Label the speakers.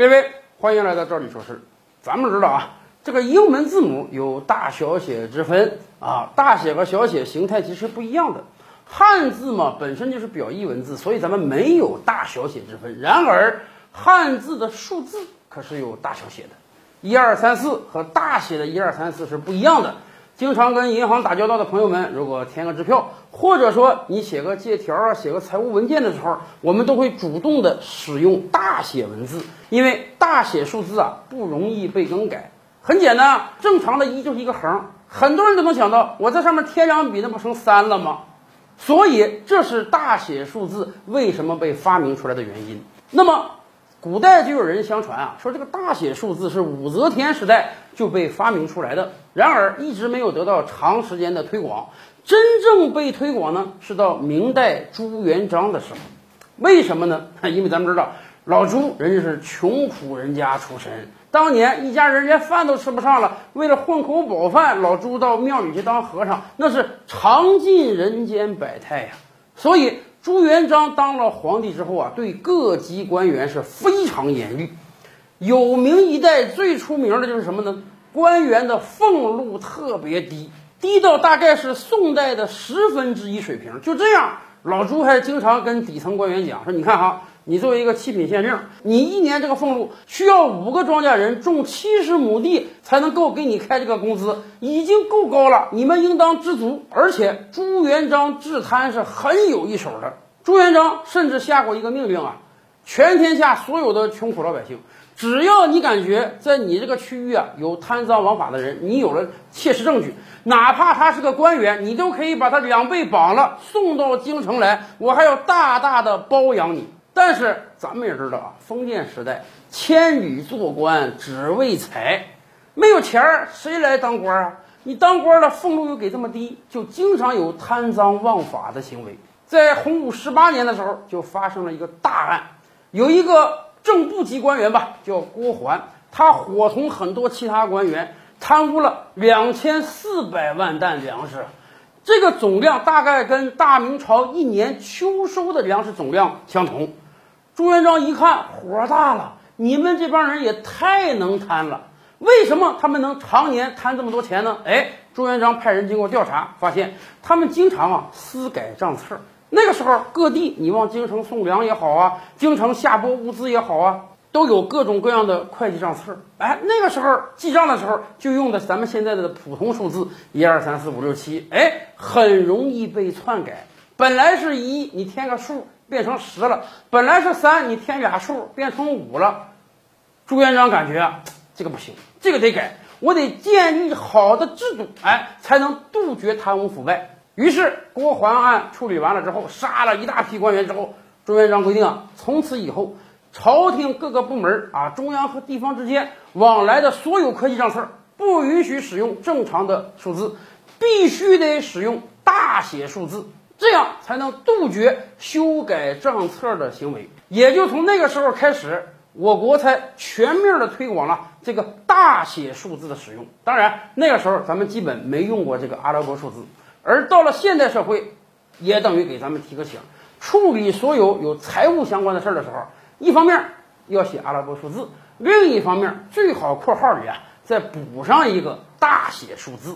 Speaker 1: 各位，欢迎来到这里说事。咱们知道啊，这个英文字母有大小写之分啊，大写和小写形态其实不一样的。汉字嘛，本身就是表意文字，所以咱们没有大小写之分。然而，汉字的数字可是有大小写的，一二三四和大写的一二三四是不一样的。经常跟银行打交道的朋友们，如果填个支票，或者说你写个借条啊、写个财务文件的时候，我们都会主动的使用大写文字，因为大写数字啊不容易被更改。很简单啊，正常的一就是一个横，很多人都能想到，我在上面添两笔，那不成三了吗？所以这是大写数字为什么被发明出来的原因。那么，古代就有人相传啊，说这个大写数字是武则天时代就被发明出来的，然而一直没有得到长时间的推广。真正被推广呢，是到明代朱元璋的时候。为什么呢？因为咱们知道老朱人家是穷苦人家出身，当年一家人连饭都吃不上了，为了混口饱饭，老朱到庙里去当和尚，那是尝尽人间百态呀。所以朱元璋当了皇帝之后啊，对各级官员是非常严厉。有名一代最出名的就是什么呢？官员的俸禄特别低，低到大概是宋代的十分之一水平。就这样，老朱还经常跟底层官员讲说：“你看哈，你作为一个七品县令，你一年这个俸禄需要五个庄稼人种七十亩地才能够给你开这个工资，已经够高了，你们应当知足。而且朱元璋治贪是很有一手的，朱元璋甚至下过一个命令啊，全天下所有的穷苦老百姓。”只要你感觉在你这个区域啊有贪赃枉法的人，你有了切实证据，哪怕他是个官员，你都可以把他两倍绑了送到京城来，我还要大大的包养你。但是咱们也知道啊，封建时代千里做官只为财，没有钱儿谁来当官啊？你当官了，俸禄又给这么低，就经常有贪赃枉法的行为。在洪武十八年的时候，就发生了一个大案，有一个。正部级官员吧，叫郭桓，他伙同很多其他官员贪污了两千四百万担粮食，这个总量大概跟大明朝一年秋收的粮食总量相同。朱元璋一看火大了，你们这帮人也太能贪了，为什么他们能常年贪这么多钱呢？哎，朱元璋派人经过调查，发现他们经常啊私改账册。那个时候，各地你往京城送粮也好啊，京城下拨物资也好啊，都有各种各样的会计账册。哎，那个时候记账的时候就用的咱们现在的普通数字，一二三四五六七，哎，很容易被篡改。本来是一，你添个数变成十了；本来是三，你添俩数变成五了。朱元璋感觉啊，这个不行，这个得改，我得建立好的制度，哎，才能杜绝贪污腐败。于是郭桓案处理完了之后，杀了一大批官员之后，朱元璋规定啊，从此以后，朝廷各个部门啊，中央和地方之间往来的所有科技账册，不允许使用正常的数字，必须得使用大写数字，这样才能杜绝修改账册的行为。也就从那个时候开始，我国才全面的推广了这个大写数字的使用。当然，那个时候咱们基本没用过这个阿拉伯数字。而到了现代社会，也等于给咱们提个醒：处理所有有财务相关的事儿的时候，一方面要写阿拉伯数字，另一方面最好括号里啊再补上一个大写数字。